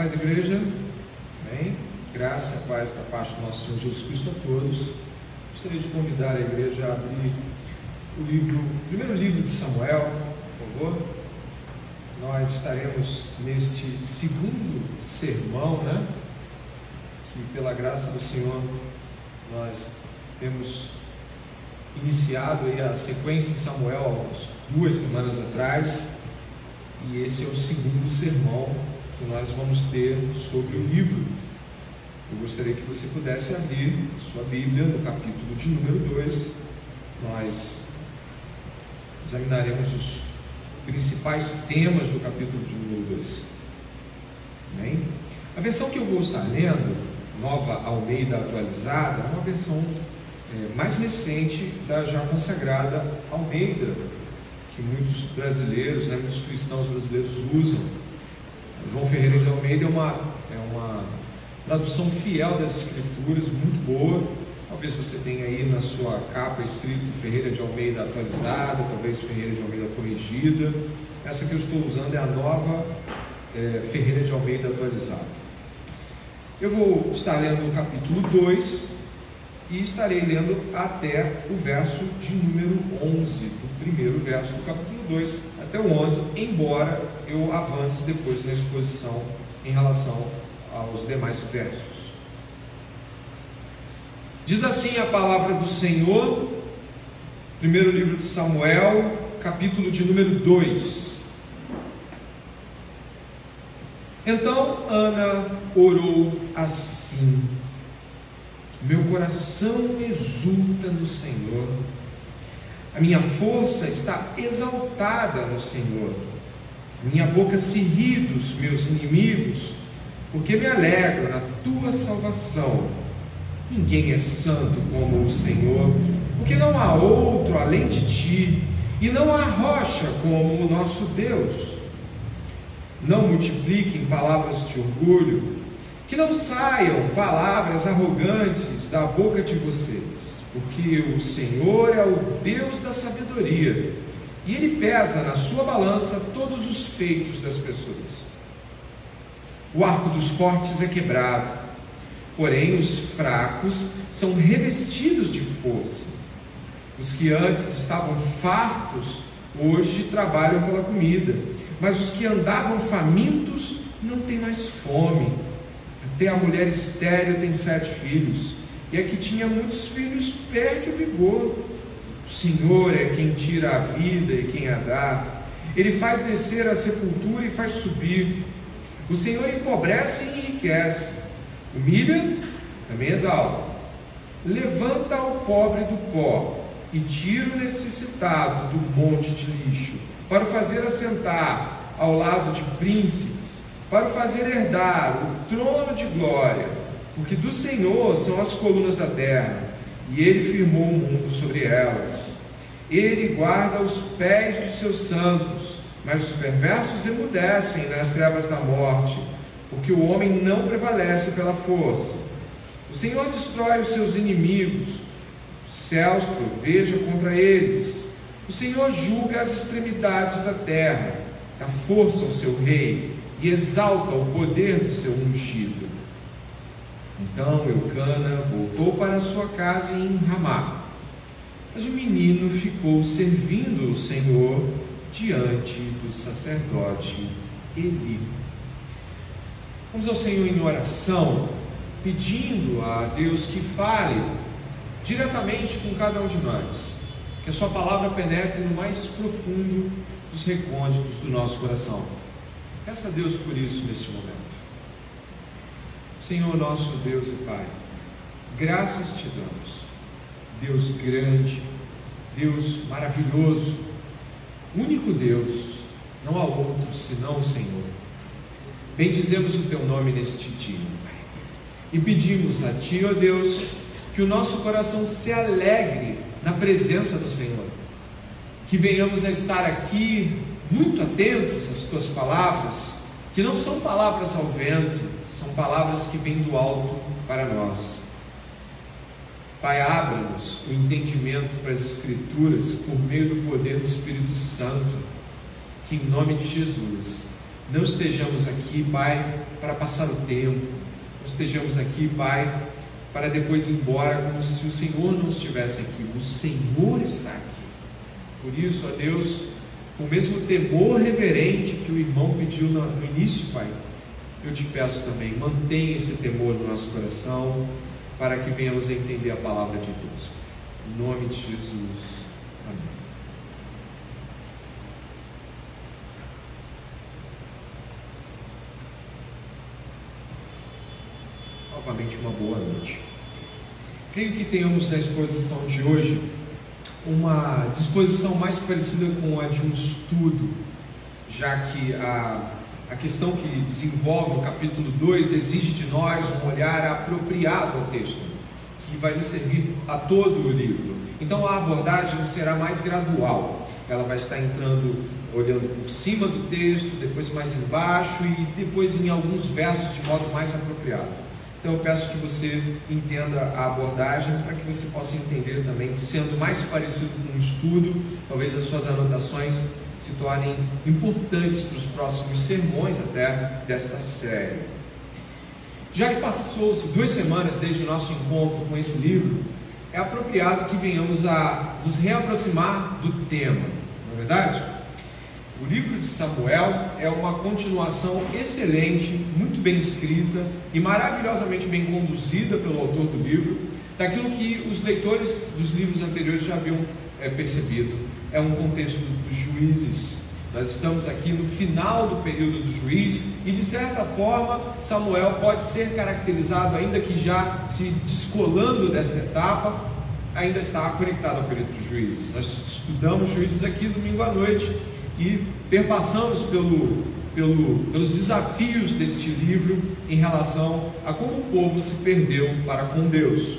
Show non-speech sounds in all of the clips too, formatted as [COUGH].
Paz, igreja. Bem, graça e paz da parte do nosso Senhor Jesus Cristo a todos. Gostaria de convidar a igreja a abrir o livro, o primeiro livro de Samuel, por favor. Nós estaremos neste segundo sermão, né? Que pela graça do Senhor nós temos iniciado aí a sequência de Samuel há duas semanas atrás. E esse é o segundo sermão que nós vamos ter sobre o livro. Eu gostaria que você pudesse abrir sua Bíblia no capítulo de número 2. Nós examinaremos os principais temas do capítulo de número 2. Bem, a versão que eu vou estar lendo, nova Almeida atualizada, é uma versão é, mais recente da já consagrada Almeida, que muitos brasileiros, né, muitos cristãos brasileiros usam. João Ferreira de Almeida é uma, é uma tradução fiel das Escrituras, muito boa. Talvez você tenha aí na sua capa escrito Ferreira de Almeida atualizada, talvez Ferreira de Almeida corrigida. Essa que eu estou usando é a nova é, Ferreira de Almeida atualizada. Eu vou estar lendo o capítulo 2 e estarei lendo até o verso de número 11, do primeiro verso do capítulo 2 até o 11, embora eu avance depois na exposição em relação aos demais versos. Diz assim a palavra do Senhor, primeiro livro de Samuel, capítulo de número 2. Então Ana orou assim: Meu coração exulta no Senhor a minha força está exaltada no Senhor. Minha boca se ri dos meus inimigos, porque me alegro na tua salvação. Ninguém é santo como o Senhor, porque não há outro além de ti, e não há rocha como o nosso Deus. Não multipliquem palavras de orgulho, que não saiam palavras arrogantes da boca de vocês porque o Senhor é o Deus da sabedoria, e Ele pesa na sua balança todos os feitos das pessoas. O arco dos fortes é quebrado, porém os fracos são revestidos de força. Os que antes estavam fartos, hoje trabalham pela comida, mas os que andavam famintos não têm mais fome. Até a mulher estéril tem sete filhos e a que tinha muitos filhos perde o vigor. O Senhor é quem tira a vida e quem a dá. Ele faz descer a sepultura e faz subir. O Senhor empobrece e enriquece. Humilha, também exalta. Levanta o pobre do pó e tira o necessitado do monte de lixo, para o fazer assentar ao lado de príncipes, para o fazer herdar o trono de glória porque do Senhor são as colunas da terra, e ele firmou o mundo sobre elas. Ele guarda os pés dos seus santos, mas os perversos emudecem nas trevas da morte, porque o homem não prevalece pela força. O Senhor destrói os seus inimigos, os céus provejam contra eles. O Senhor julga as extremidades da terra, dá força ao seu rei e exalta o poder do seu ungido. Então Eucana voltou para sua casa em Ramá. Mas o menino ficou servindo o Senhor diante do sacerdote Eli. Vamos ao Senhor em oração, pedindo a Deus que fale diretamente com cada um de nós, que a Sua palavra penetre no mais profundo dos recônditos do nosso coração. Peça a Deus por isso neste momento. Senhor nosso Deus e Pai, graças te damos, Deus grande, Deus maravilhoso, único Deus, não há outro senão o Senhor. Bendizemos o teu nome neste dia, Pai, e pedimos a Ti, ó Deus, que o nosso coração se alegre na presença do Senhor, que venhamos a estar aqui muito atentos às tuas palavras, que não são palavras ao vento, palavras que vêm do alto para nós. Pai, abra-nos o entendimento para as Escrituras por meio do poder do Espírito Santo, que em nome de Jesus não estejamos aqui, Pai, para passar o tempo, não estejamos aqui, Pai, para depois ir embora como se o Senhor não estivesse aqui. O Senhor está aqui. Por isso, ó Deus, com o mesmo temor reverente que o irmão pediu no início, Pai, eu te peço também, mantenha esse temor no nosso coração, para que venhamos a entender a palavra de Deus. Em nome de Jesus. Amém. Novamente, uma boa noite. Creio que tenhamos na exposição de hoje uma disposição mais parecida com a de um estudo, já que a, a questão que desenvolve o capítulo 2 exige de nós um olhar apropriado ao texto, que vai nos servir a todo o livro. Então a abordagem será mais gradual, ela vai estar entrando olhando por cima do texto, depois mais embaixo e depois em alguns versos de modo mais apropriado. Então eu peço que você entenda a abordagem para que você possa entender também, sendo mais parecido com um estudo, talvez as suas anotações se tornem importantes para os próximos sermões até desta série. Já que passou-se duas semanas desde o nosso encontro com esse livro, é apropriado que venhamos a nos reaproximar do tema, não é verdade? O livro de Samuel é uma continuação excelente, muito bem escrita e maravilhosamente bem conduzida pelo autor do livro, daquilo que os leitores dos livros anteriores já haviam é, percebido. É um contexto dos juízes. Nós estamos aqui no final do período do juiz e, de certa forma, Samuel pode ser caracterizado, ainda que já se descolando desta etapa, ainda está conectado ao período dos juízes. Nós estudamos juízes aqui domingo à noite e perpassamos pelo, pelo, pelos desafios deste livro em relação a como o povo se perdeu para com Deus.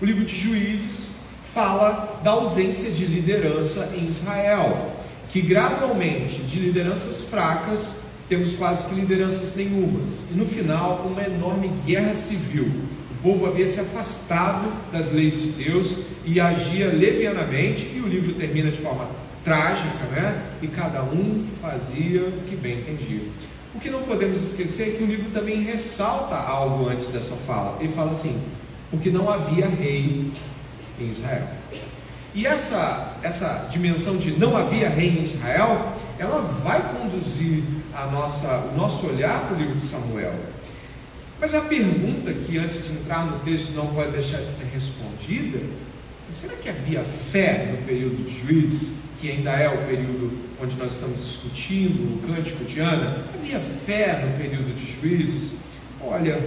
O livro de Juízes fala da ausência de liderança em Israel, que gradualmente de lideranças fracas temos quase que lideranças nenhumas, e no final uma enorme guerra civil. O povo havia se afastado das leis de Deus e agia levianamente, e o livro termina de forma trágica, né? E cada um fazia o que bem entendia. O que não podemos esquecer é que o livro também ressalta algo antes dessa fala. Ele fala assim: porque não havia rei em Israel. E essa, essa dimensão de não havia rei em Israel, ela vai conduzir a nossa, o nosso olhar para o livro de Samuel. Mas a pergunta que antes de entrar no texto não pode deixar de ser respondida: será que havia fé no período de juízes? que ainda é o período onde nós estamos discutindo o cântico de Ana, havia fé no período de juízes. Olha,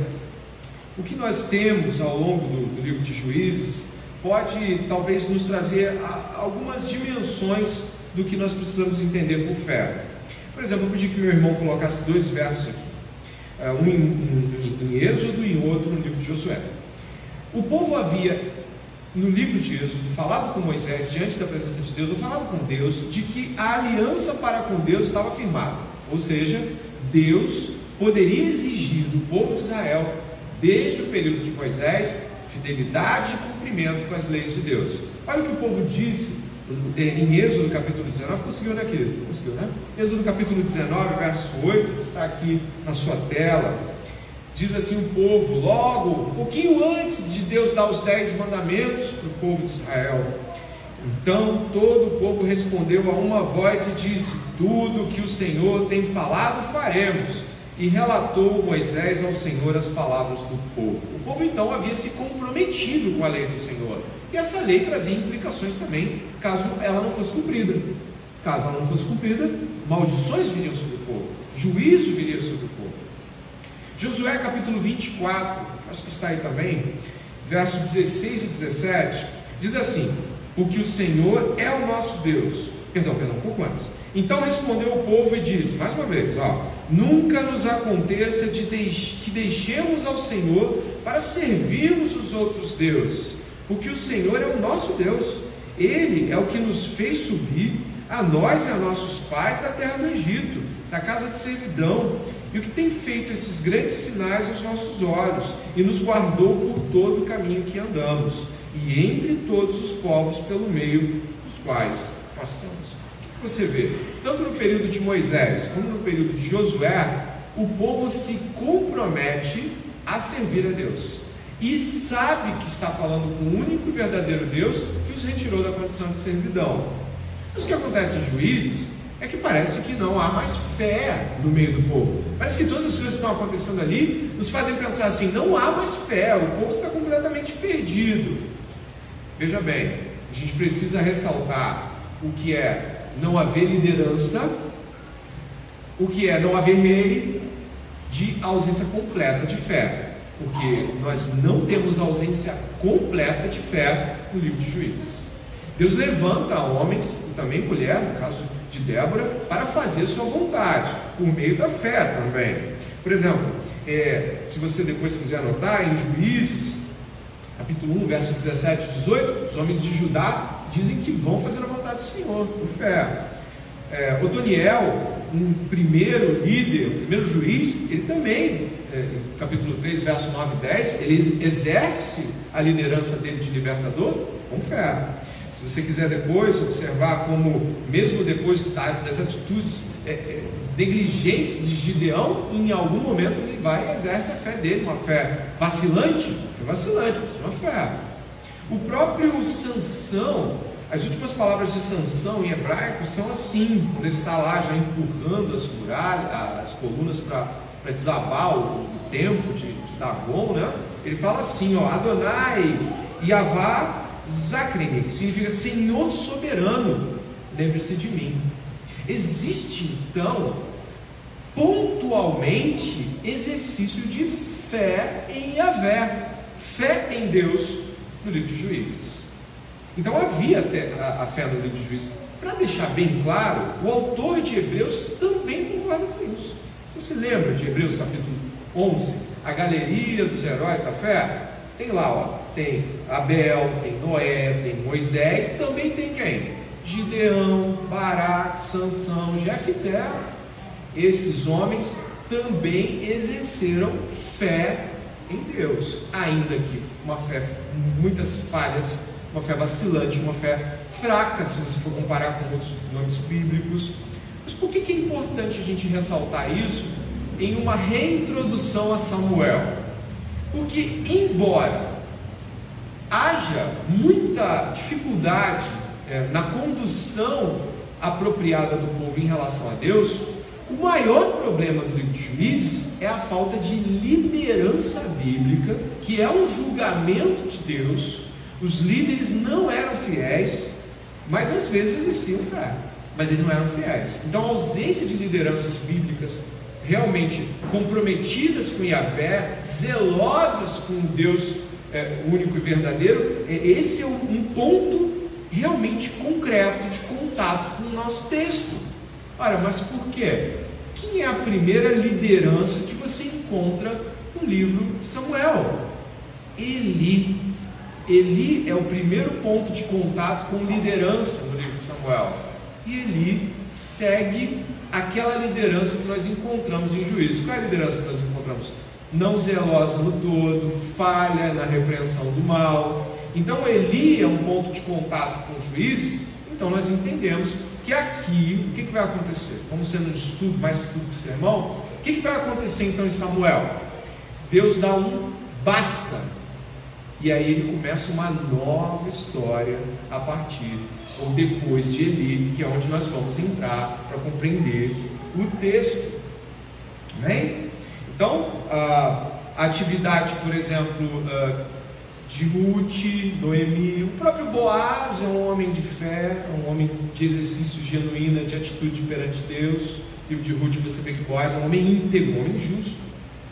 o que nós temos ao longo do, do livro de juízes pode talvez nos trazer algumas dimensões do que nós precisamos entender por fé. Por exemplo, eu pedi que meu irmão colocasse dois versos aqui, é, um em, em, em Êxodo e outro no livro de Josué. O povo havia no livro de Êxodo, falado com Moisés diante da presença de Deus, ou falado com Deus, de que a aliança para com Deus estava firmada. Ou seja, Deus poderia exigir do povo de Israel, desde o período de Moisés, fidelidade e cumprimento com as leis de Deus. Olha o que o povo disse em Êxodo capítulo 19, conseguiu, né, querido? Conseguiu, né? Êxodo capítulo 19, verso 8, está aqui na sua tela. Diz assim o povo, logo, um pouquinho antes de Deus dar os dez mandamentos para o povo de Israel. Então todo o povo respondeu a uma voz e disse: Tudo que o Senhor tem falado, faremos. E relatou Moisés ao Senhor as palavras do povo. O povo então havia se comprometido com a lei do Senhor. E essa lei trazia implicações também, caso ela não fosse cumprida. Caso ela não fosse cumprida, maldições viriam sobre o povo, juízo viria sobre o povo. Josué capítulo 24, acho que está aí também, versos 16 e 17, diz assim: Porque o Senhor é o nosso Deus. Perdão, perdão, um pouco antes. Então respondeu o povo e disse, mais uma vez, ó, nunca nos aconteça de deix que deixemos ao Senhor para servirmos os outros deuses, porque o Senhor é o nosso Deus, Ele é o que nos fez subir, a nós e a nossos pais da terra do Egito, da casa de servidão, e o que tem feito esses grandes sinais aos nossos olhos, e nos guardou por todo o caminho que andamos, e entre todos os povos pelo meio dos quais passamos. Você vê, tanto no período de Moisés como no período de Josué, o povo se compromete a servir a Deus e sabe que está falando com o único e verdadeiro Deus que os retirou da condição de servidão. Mas o que acontece em Juízes é que parece que não há mais fé no meio do povo. Parece que todas as coisas que estão acontecendo ali nos fazem pensar assim: não há mais fé, o povo está completamente perdido. Veja bem, a gente precisa ressaltar o que é não haver liderança, o que é não haver meio de ausência completa de fé, porque nós não temos ausência completa de fé no livro de Juízes. Deus levanta homens, e também mulher, no caso de Débora, para fazer sua vontade, por meio da fé também. Por exemplo, é, se você depois quiser anotar, em Juízes, capítulo 1, versos 17 e 18, os homens de Judá dizem que vão fazer a vontade do Senhor, por fé. É, Otoniel, um primeiro líder, um primeiro juiz, ele também, é, capítulo 3, verso 9 e 10, ele exerce a liderança dele de libertador com fé. Se você quiser depois observar como, mesmo depois das atitudes é, é, negligentes de Gideão, em algum momento ele vai e exerce a fé dele, uma fé vacilante, uma fé vacilante, uma fé. O próprio Sansão, as últimas palavras de Sansão em hebraico são assim, quando ele está lá já empurrando as muralhas, as colunas para desabar o, o templo de, de Dagon, né? Ele fala assim, ó, Adonai, Yavá, Zakrene, que significa Senhor soberano, lembre-se de mim. Existe então, pontualmente, exercício de fé em Yahvé, fé em Deus no livro de Juízes. Então havia a, a fé no livro de Juízes. Para deixar bem claro, o autor de Hebreus também concorda com isso. Você se lembra de Hebreus capítulo 11, a galeria dos heróis da fé? Tem lá, ó, tem Abel, tem Noé, tem Moisés, também tem quem? Gideão, Baraque, Sansão, Jefté. Esses homens também exerceram fé em Deus, ainda que uma fé muitas falhas, uma fé vacilante, uma fé fraca, se você for comparar com outros nomes bíblicos. Mas por que é importante a gente ressaltar isso em uma reintrodução a Samuel? Porque, embora haja muita dificuldade é, na condução apropriada do povo em relação a Deus, o maior problema do livro de Juízes é a falta de liderança bíblica, que é um julgamento de Deus. Os líderes não eram fiéis, mas às vezes exerciam fé, mas eles não eram fiéis. Então, a ausência de lideranças bíblicas realmente comprometidas com Yahvé, zelosas com Deus é, único e verdadeiro, é, esse é um ponto realmente concreto de contato com o nosso texto. Ora, mas por quê? Quem é a primeira liderança que você encontra no livro Samuel? Eli. Eli é o primeiro ponto de contato com liderança no livro de Samuel. E Eli segue aquela liderança que nós encontramos em juízo. Qual é a liderança que nós encontramos? Não zelosa no todo, falha na repreensão do mal. Então Eli é um ponto de contato com os juízes. Então nós entendemos que aqui, o que, que vai acontecer? Como sendo um estudo, mais estudo que sermão, o que, que vai acontecer então em Samuel? Deus dá um basta. E aí ele começa uma nova história a partir ou depois de Eli, que é onde nós vamos entrar para compreender o texto. Amém? Então, a atividade, por exemplo, de Ruth, Noemi, o próprio Boaz é um homem de fé, é um homem de exercício genuíno, de atitude perante Deus. E o de Ruth você vê que Boaz é um homem íntegro, um homem justo.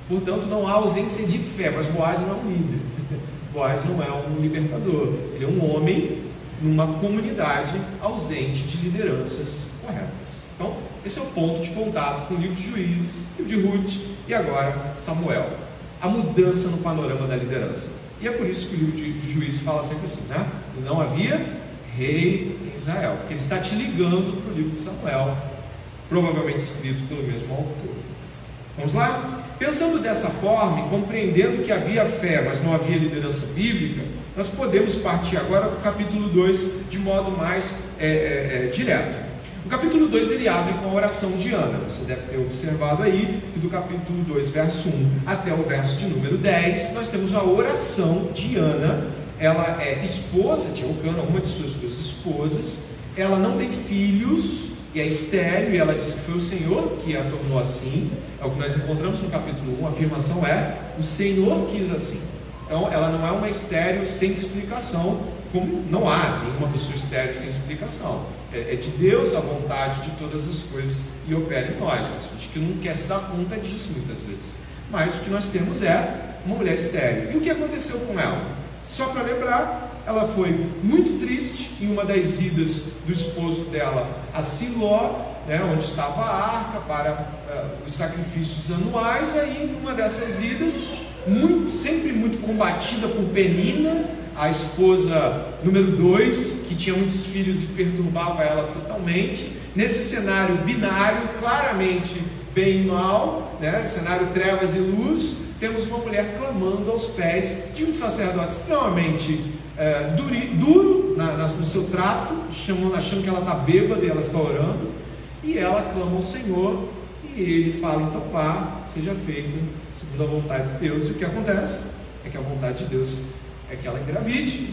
Portanto, não há ausência de fé, mas Boaz não é um líder. [LAUGHS] Boaz não é um libertador. Ele é um homem numa comunidade ausente de lideranças corretas. Então, esse é o ponto de contato com o livro de Juízes, livro de Ruth e agora Samuel. A mudança no panorama da liderança. E é por isso que o livro de Juízes fala sempre assim, né? Não havia rei em Israel, porque ele está te ligando para o livro de Samuel, provavelmente escrito pelo mesmo autor. Vamos lá? Pensando dessa forma e compreendendo que havia fé, mas não havia liderança bíblica, nós podemos partir agora para o capítulo 2 de modo mais é, é, é, direto. O capítulo 2 ele abre com a oração de Ana. Você deve ter observado aí que do capítulo 2, verso 1 até o verso de número 10, nós temos a oração de Ana. Ela é esposa de Elcana, uma de suas duas esposas. Ela não tem filhos e é estéreo, e ela diz que foi o Senhor que a tornou assim. É o que nós encontramos no capítulo 1. A afirmação é: o Senhor quis assim. Então, ela não é uma estéreo sem explicação, como não há nenhuma pessoa estéreo sem explicação. É, é de Deus a vontade de todas as coisas e opera em nós. A gente que não quer se dar conta disso muitas vezes. Mas o que nós temos é uma mulher estéreo. E o que aconteceu com ela? Só para lembrar, ela foi muito triste em uma das idas do esposo dela a Siló, né, onde estava a arca para uh, os sacrifícios anuais. Aí, numa dessas idas, muito, sempre muito combatida por Penina, a esposa número 2, que tinha muitos filhos e perturbava ela totalmente. Nesse cenário binário, claramente bem e mal, né? cenário trevas e luz, temos uma mulher clamando aos pés de um sacerdote extremamente é, duri, duro na, na, no seu trato, chamando, achando que ela está bêbada e ela está orando, e ela clama ao Senhor, e ele fala: então, pá, seja feito segundo a vontade de Deus. E o que acontece é que a vontade de Deus é que ela engravide.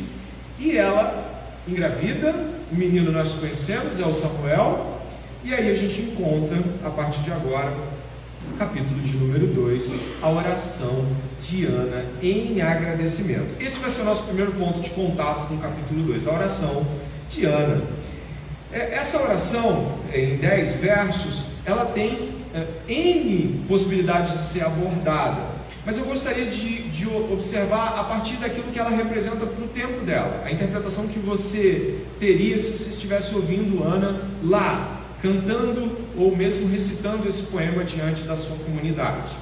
E ela engravida, o menino nós conhecemos, é o Samuel, e aí a gente encontra, a partir de agora, no capítulo de número 2, a oração de Ana em agradecimento. Esse vai ser o nosso primeiro ponto de contato com o capítulo 2, a oração de Ana. É, essa oração, em 10 versos, ela tem é, N possibilidades de ser abordada. Mas eu gostaria de, de, observar a partir daquilo que ela representa para o tempo dela, a interpretação que você teria se você estivesse ouvindo Ana lá, cantando ou mesmo recitando esse poema diante da sua comunidade.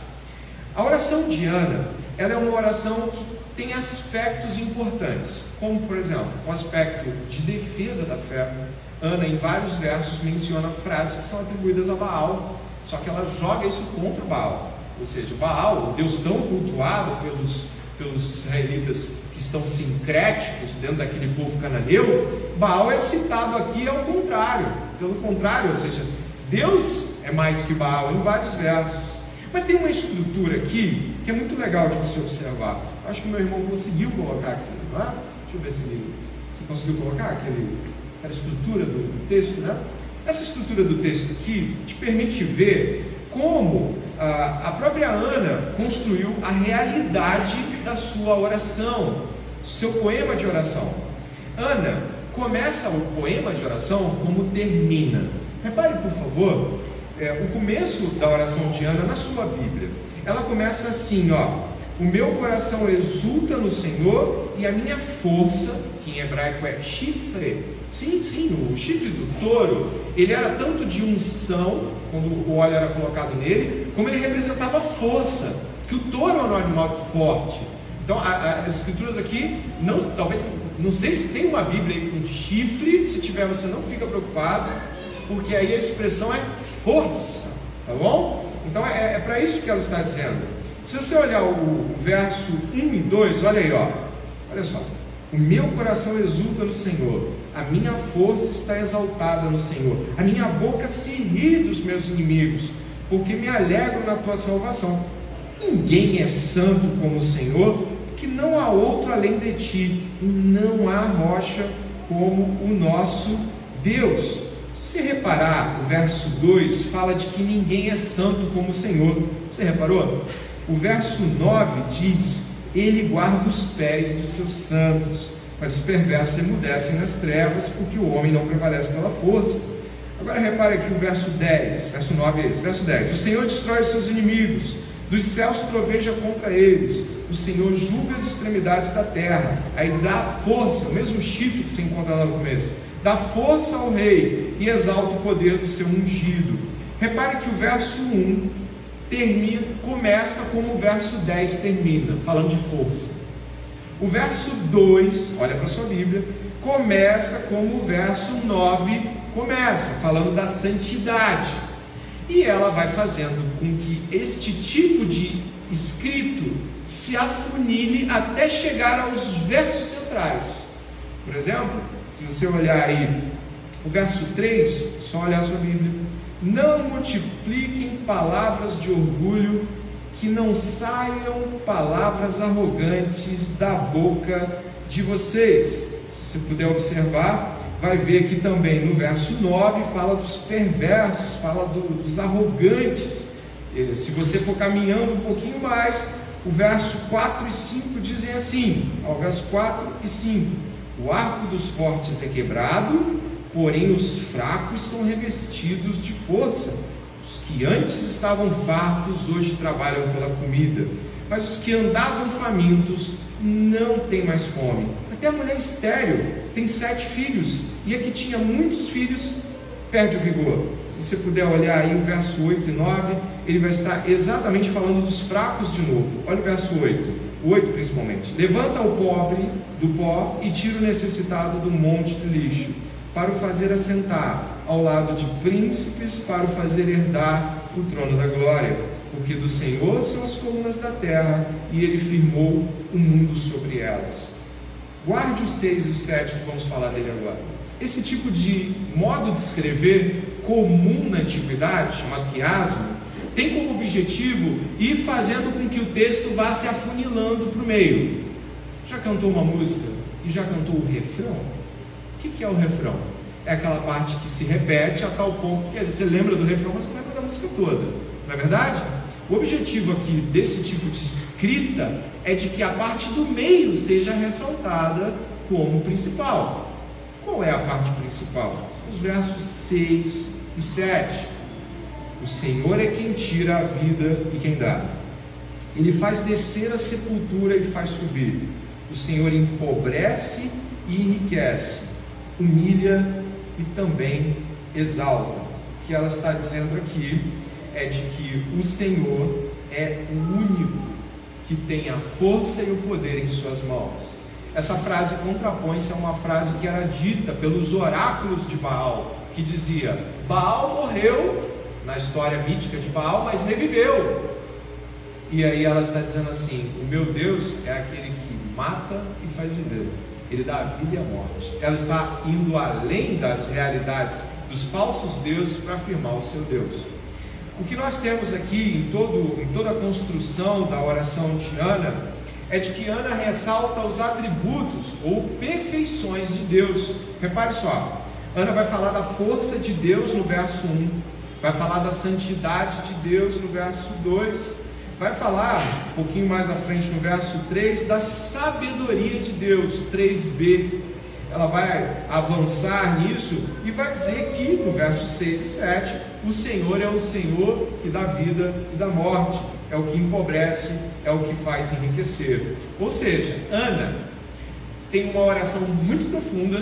A oração de Ana, ela é uma oração que tem aspectos importantes, como por exemplo, o aspecto de defesa da fé. Ana, em vários versos, menciona frases que são atribuídas a Baal, só que ela joga isso contra o Baal. Ou seja, Baal, o Deus tão cultuado pelos, pelos israelitas que estão sincréticos dentro daquele povo cananeu, Baal é citado aqui ao contrário. Pelo contrário, ou seja, Deus é mais que Baal em vários versos. Mas tem uma estrutura aqui que é muito legal de você observar. Acho que meu irmão conseguiu colocar aqui, não é? Deixa eu ver se ele se conseguiu colocar aquele, aquela estrutura do texto, né? Essa estrutura do texto aqui te permite ver como a própria Ana construiu a realidade da sua oração, seu poema de oração. Ana começa o poema de oração como termina. Repare, por favor, é, o começo da oração de Ana na sua Bíblia. Ela começa assim, ó. O meu coração exulta no Senhor e a minha força, que em hebraico é chifre, sim, sim, o chifre do touro, ele era tanto de unção, quando o óleo era colocado nele, como ele representava força, que o touro é um animal forte. Então, a, a, as escrituras aqui, não, talvez, não sei se tem uma Bíblia aí com chifre, se tiver você não fica preocupado, porque aí a expressão é força, tá bom? Então é, é para isso que ela está dizendo. Se você olhar o verso 1 e 2, olha aí, ó. Olha só. O meu coração exulta no Senhor, a minha força está exaltada no Senhor, a minha boca se ri dos meus inimigos, porque me alegro na tua salvação. Ninguém é santo como o Senhor, que não há outro além de ti, e não há rocha como o nosso Deus. Se você reparar, o verso 2 fala de que ninguém é santo como o Senhor. Você reparou? O verso 9 diz: Ele guarda os pés dos seus santos, mas os perversos emudecem nas trevas, porque o homem não prevalece pela força. Agora repare aqui o verso 10, verso 9 é esse, verso 10. O Senhor destrói os seus inimigos, dos céus troveja contra eles, o Senhor julga as extremidades da terra, aí dá força, o mesmo chifre que se encontra lá no começo, dá força ao rei e exalta o poder do seu ungido. Repare que o verso 1 termina, começa como o verso 10 termina, falando de força. O verso 2, olha para sua Bíblia, começa como o verso 9 começa, falando da santidade. E ela vai fazendo com que este tipo de escrito se afunile até chegar aos versos centrais. Por exemplo, se você olhar aí O verso 3, só olhar a sua Bíblia. Não multipliquem palavras de orgulho, que não saiam palavras arrogantes da boca de vocês. Se você puder observar, vai ver que também no verso 9 fala dos perversos, fala do, dos arrogantes. Se você for caminhando um pouquinho mais, o verso 4 e 5 dizem assim: ao verso 4 e 5: O arco dos fortes é quebrado, porém os fracos são revestidos de força. Que antes estavam fartos hoje trabalham pela comida, mas os que andavam famintos não têm mais fome. Até a mulher estéril tem sete filhos, e a que tinha muitos filhos perde o vigor. Se você puder olhar aí o verso 8 e 9, ele vai estar exatamente falando dos fracos de novo. Olha o verso 8, o 8 principalmente. Levanta o pobre do pó e tira o necessitado do monte de lixo para o fazer assentar ao lado de príncipes, para o fazer herdar o trono da glória. Porque do Senhor são as colunas da terra e ele firmou o mundo sobre elas. Guarde os 6 e o 7 que vamos falar dele agora. Esse tipo de modo de escrever comum na antiguidade, chamado quiasmo, tem como objetivo ir fazendo com que o texto vá se afunilando para o meio. Já cantou uma música e já cantou o refrão? O que, é o refrão? É aquela parte que se repete a tal ponto que você lembra do refrão, mas não lembra da música toda. Não é verdade? O objetivo aqui desse tipo de escrita é de que a parte do meio seja ressaltada como principal. Qual é a parte principal? Os versos 6 e 7. O Senhor é quem tira a vida e quem dá. Ele faz descer a sepultura e faz subir. O Senhor empobrece e enriquece humilha e também exalta. O que ela está dizendo aqui é de que o Senhor é o único que tem a força e o poder em suas mãos. Essa frase contrapõe-se a uma frase que era dita pelos oráculos de Baal, que dizia: Baal morreu na história mítica de Baal, mas reviveu. E aí ela está dizendo assim: O meu Deus é aquele que mata e faz viver ele dá a vida e a morte. Ela está indo além das realidades dos falsos deuses para afirmar o seu Deus. O que nós temos aqui em, todo, em toda a construção da oração de Ana é de que Ana ressalta os atributos ou perfeições de Deus. Repare só, Ana vai falar da força de Deus no verso 1, vai falar da santidade de Deus no verso 2, vai falar um pouquinho mais à frente no verso 3 da sabedoria de Deus, 3b. Ela vai avançar nisso e vai dizer que no verso 6 e 7 o Senhor é o Senhor que dá vida e dá morte, é o que empobrece, é o que faz enriquecer. Ou seja, Ana tem uma oração muito profunda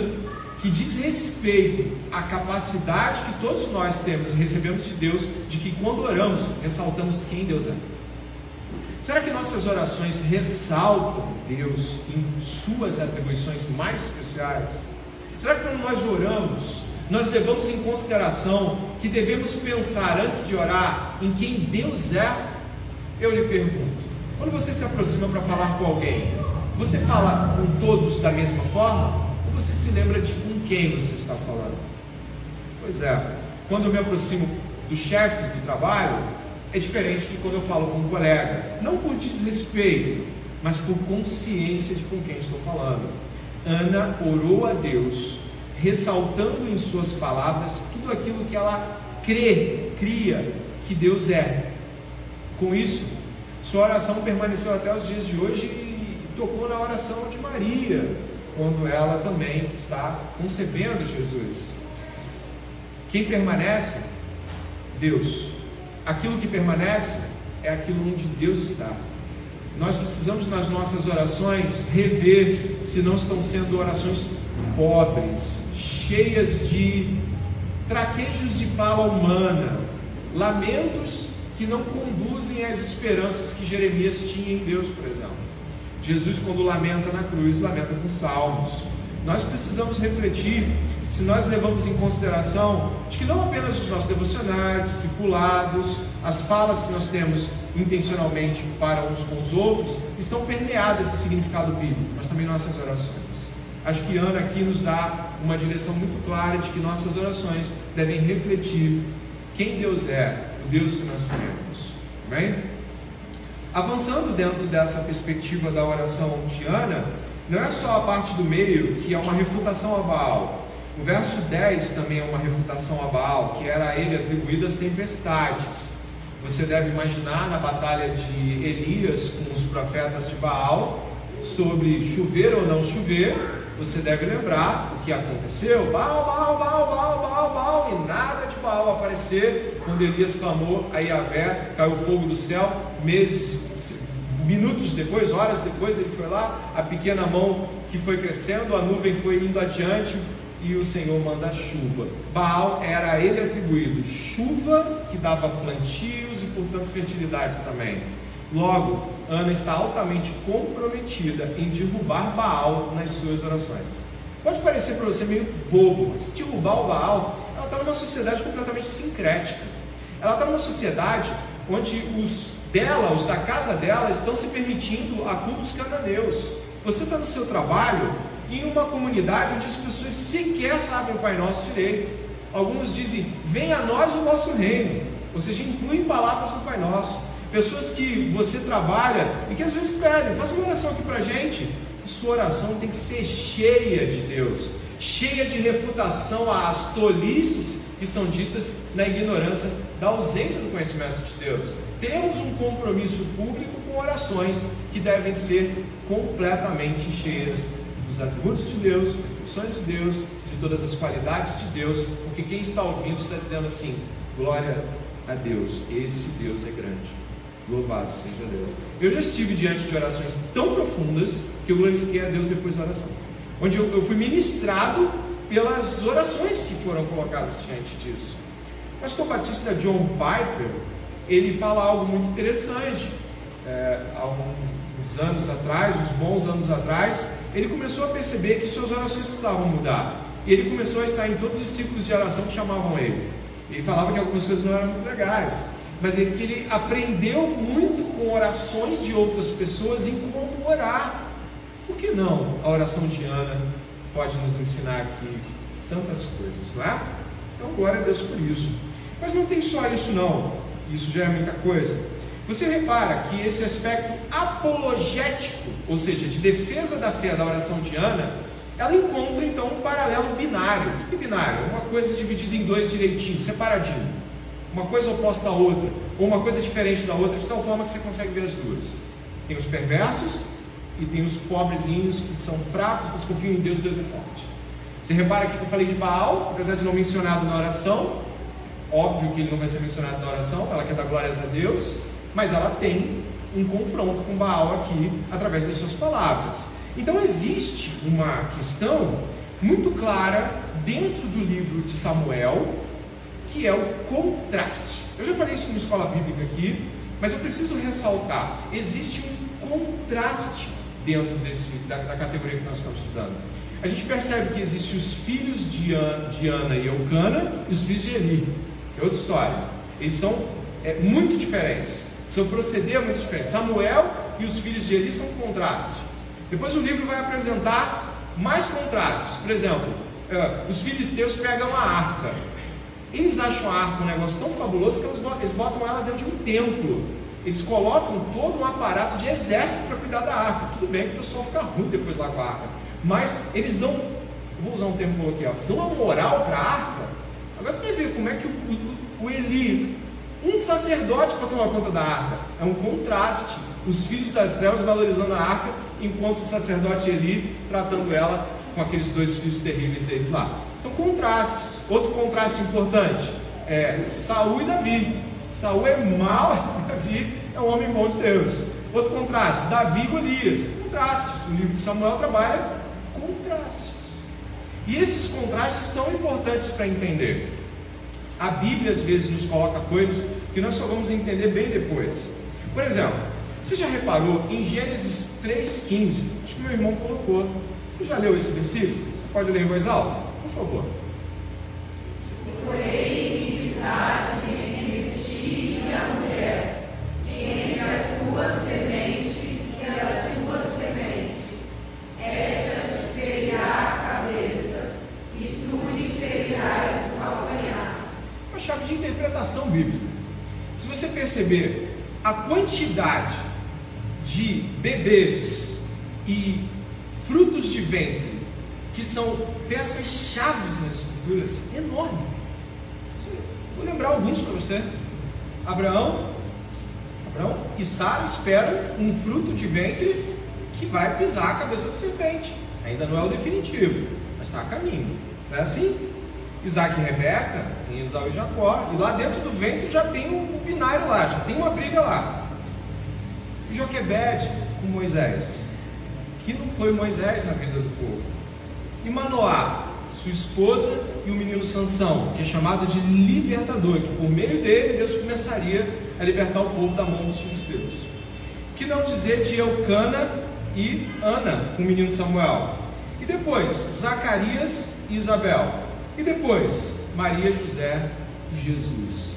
que diz respeito à capacidade que todos nós temos e recebemos de Deus, de que quando oramos, ressaltamos quem Deus é. Será que nossas orações ressaltam Deus em suas atribuições mais especiais? Será que quando nós oramos, nós levamos em consideração que devemos pensar antes de orar em quem Deus é? Eu lhe pergunto, quando você se aproxima para falar com alguém, você fala com todos da mesma forma? Ou você se lembra de com quem você está falando? Pois é, quando eu me aproximo do chefe do trabalho, é diferente de quando eu falo com um colega, não por desrespeito, mas por consciência de com quem estou falando. Ana orou a Deus, ressaltando em suas palavras tudo aquilo que ela crê, cria que Deus é. Com isso, sua oração permaneceu até os dias de hoje e tocou na oração de Maria, quando ela também está concebendo Jesus. Quem permanece? Deus. Aquilo que permanece é aquilo onde Deus está. Nós precisamos nas nossas orações rever se não estão sendo orações pobres, cheias de traquejos de fala humana, lamentos que não conduzem às esperanças que Jeremias tinha em Deus, por exemplo. Jesus, quando lamenta na cruz, lamenta com salmos. Nós precisamos refletir se nós levamos em consideração de que não apenas os nossos devocionais, discipulados, as falas que nós temos intencionalmente para uns com os outros estão permeadas de significado bíblico, mas também nossas orações. Acho que Ana aqui nos dá uma direção muito clara de que nossas orações devem refletir quem Deus é, o Deus que nós queremos. Amém? Avançando dentro dessa perspectiva da oração de Ana, não é só a parte do meio que é uma refutação a Baal. O verso 10 também é uma refutação a Baal, que era a ele atribuídas tempestades. Você deve imaginar na batalha de Elias com os profetas de Baal, sobre chover ou não chover, você deve lembrar o que aconteceu. Baal, Baal, Baal, Baal, Baal, Baal, e nada de Baal aparecer. Quando Elias clamou a Yahvé, caiu fogo do céu, meses, minutos depois, horas depois, ele foi lá, a pequena mão que foi crescendo, a nuvem foi indo adiante, e o Senhor manda chuva. Baal era a ele atribuído chuva que dava plantios e, portanto, fertilidade também. Logo, Ana está altamente comprometida em derrubar Baal nas suas orações. Pode parecer para você meio bobo, mas derrubar o Baal, ela está numa sociedade completamente sincrética. Ela está numa sociedade onde os dela, os da casa dela, estão se permitindo a cultos cananeus. Você está no seu trabalho em uma comunidade onde as pessoas sequer sabem o Pai Nosso direito. Alguns dizem, venha a nós o nosso reino, ou seja, incluem palavras do Pai Nosso. Pessoas que você trabalha e que às vezes pedem, faz uma oração aqui para gente. E sua oração tem que ser cheia de Deus, cheia de refutação às tolices que são ditas na ignorância da ausência do conhecimento de Deus. Temos um compromisso público com orações que devem ser completamente cheias dos atributos de Deus, funções de Deus, de todas as qualidades de Deus, porque quem está ouvindo está dizendo assim: glória a Deus, esse Deus é grande. Louvado seja Deus. Eu já estive diante de orações tão profundas que eu glorifiquei a Deus depois da oração. Onde eu, eu fui ministrado pelas orações que foram colocadas diante disso. Pastor batista John Piper, ele fala algo muito interessante. É, há anos atrás, uns bons anos atrás, ele começou a perceber que suas orações precisavam mudar. E ele começou a estar em todos os ciclos de oração que chamavam ele. Ele falava que algumas coisas não eram muito legais mas é que ele aprendeu muito com orações de outras pessoas em como orar. Por que não a oração de Ana pode nos ensinar aqui tantas coisas, não é? Então, glória a Deus por isso. Mas não tem só isso, não. Isso já é muita coisa. Você repara que esse aspecto apologético, ou seja, de defesa da fé da oração de Ana, ela encontra então um paralelo binário. O que é binário? Uma coisa dividida em dois direitinho, separadinho uma coisa oposta à outra, ou uma coisa diferente da outra, de tal forma que você consegue ver as duas. Tem os perversos e tem os pobrezinhos que são fracos, mas confiam em Deus, Deus é forte. Você repara aqui que eu falei de Baal, apesar de não mencionado na oração, óbvio que ele não vai ser mencionado na oração, ela quer dar glórias a Deus, mas ela tem um confronto com Baal aqui através das suas palavras. Então existe uma questão muito clara dentro do livro de Samuel, que é o contraste. Eu já falei isso numa escola bíblica aqui, mas eu preciso ressaltar: existe um contraste dentro desse, da, da categoria que nós estamos estudando. A gente percebe que existem os filhos de, Ana, de Ana e Eucana e os filhos de Eli, é outra história. Eles são é, muito diferentes, seu proceder é muito diferente. Samuel e os filhos de Eli são um contraste. Depois o livro vai apresentar mais contrastes. Por exemplo, é, os filisteus pegam a arca. Eles acham a arca um negócio tão fabuloso que eles botam, eles botam ela dentro de um templo. Eles colocam todo um aparato de exército para cuidar da arca. Tudo bem que o pessoal fica ruim depois lá com a arca. Mas eles dão, vou usar um termo coloquial, eles dão uma moral para a arca. Agora você vai ver como é que o, o, Eli, um sacerdote para tomar conta da arca. É um contraste. Os filhos das trevas valorizando a arca, enquanto o sacerdote Eli tratando ela com aqueles dois filhos terríveis deles lá. São contrastes. Outro contraste importante é Saul e Davi. Saul é mau, [LAUGHS] Davi é um homem bom de Deus. Outro contraste, Davi e Golias. Contrastes. O livro de Samuel trabalha contrastes. E esses contrastes são importantes para entender. A Bíblia às vezes nos coloca coisas que nós só vamos entender bem depois. Por exemplo, você já reparou em Gênesis 3,15? Acho que meu irmão colocou. Você já leu esse versículo? Você pode ler em voz alta? Por favor. Porém, inimizade perceber a quantidade de bebês e frutos de ventre que são peças chaves nas escrituras, enorme. Vou lembrar alguns para você. Abraão, Abraão e Sara esperam um fruto de ventre que vai pisar a cabeça da serpente. Ainda não é o definitivo, mas está a caminho. Não é assim? Isaac e Rebeca, em Isaú e Jacó, e lá dentro do ventre já tem um binário lá, já tem uma briga lá. E Joquebede com Moisés, que não foi Moisés na vida do povo. E Manoá, sua esposa e o menino Sansão, que é chamado de libertador, que por meio dele Deus começaria a libertar o povo da mão dos filisteus. Que não dizer de Eucana e Ana, com o menino Samuel. E depois, Zacarias e Isabel. E depois, Maria, José e Jesus.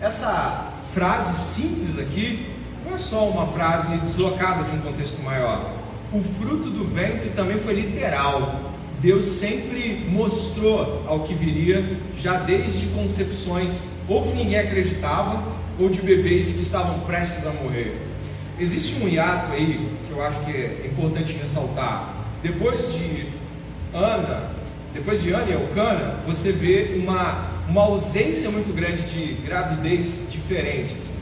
Essa frase simples aqui não é só uma frase deslocada de um contexto maior. O fruto do ventre também foi literal. Deus sempre mostrou ao que viria, já desde concepções ou que ninguém acreditava, ou de bebês que estavam prestes a morrer. Existe um hiato aí que eu acho que é importante ressaltar. Depois de Ana, depois de Ana e Elcana, você vê uma, uma ausência muito grande de gravidez diferente. Assim.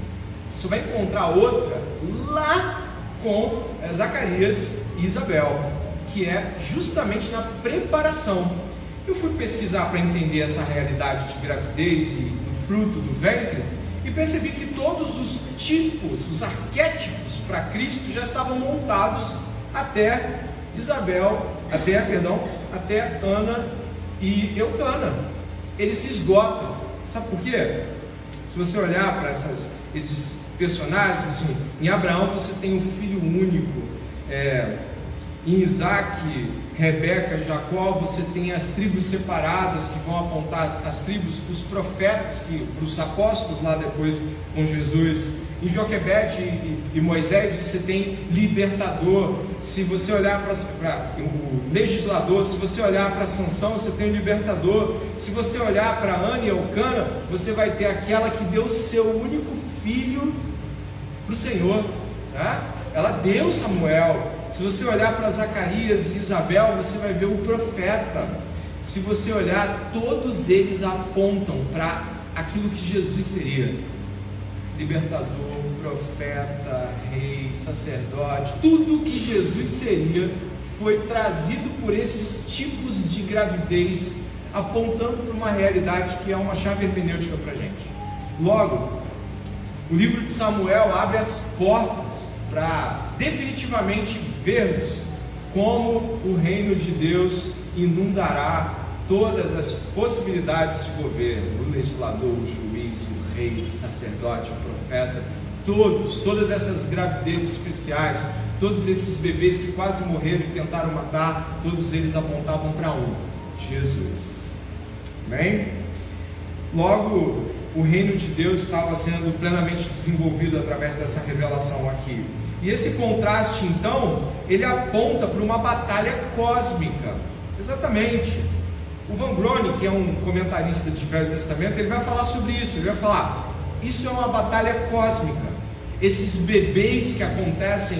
Você vai encontrar outra lá com Zacarias e Isabel que é justamente na preparação. Eu fui pesquisar para entender essa realidade de gravidez e do fruto do ventre e percebi que todos os tipos, os arquétipos para Cristo já estavam montados até Isabel, até, perdão, até Ana e Eucana. Eles se esgotam. Sabe por quê? Se você olhar para esses personagens, assim, em Abraão você tem um filho único. É, em Isaac, Rebeca, Jacó, você tem as tribos separadas que vão apontar as tribos, os profetas, que, os apóstolos lá depois com Jesus. Em Joquebede e, e Moisés você tem libertador. Se você olhar para o legislador, se você olhar para Sansão, você tem o libertador. Se você olhar para Ana e Elcana, você vai ter aquela que deu seu único filho para o Senhor. Né? Ela deu Samuel. Se você olhar para Zacarias e Isabel, você vai ver o profeta. Se você olhar, todos eles apontam para aquilo que Jesus seria: libertador, profeta, rei, sacerdote. Tudo que Jesus seria foi trazido por esses tipos de gravidez, apontando para uma realidade que é uma chave hermenêutica para a gente. Logo, o livro de Samuel abre as portas para definitivamente vermos como o reino de Deus inundará todas as possibilidades de governo, o legislador, o juiz, o rei, o sacerdote, o profeta, todos, todas essas gravidezes especiais, todos esses bebês que quase morreram e tentaram matar, todos eles apontavam para um, Jesus. Amém? Logo, o reino de Deus estava sendo plenamente desenvolvido através dessa revelação aqui. E esse contraste, então, ele aponta para uma batalha cósmica. Exatamente. O Van Brone, que é um comentarista de Velho Testamento, ele vai falar sobre isso. Ele vai falar: isso é uma batalha cósmica. Esses bebês que acontecem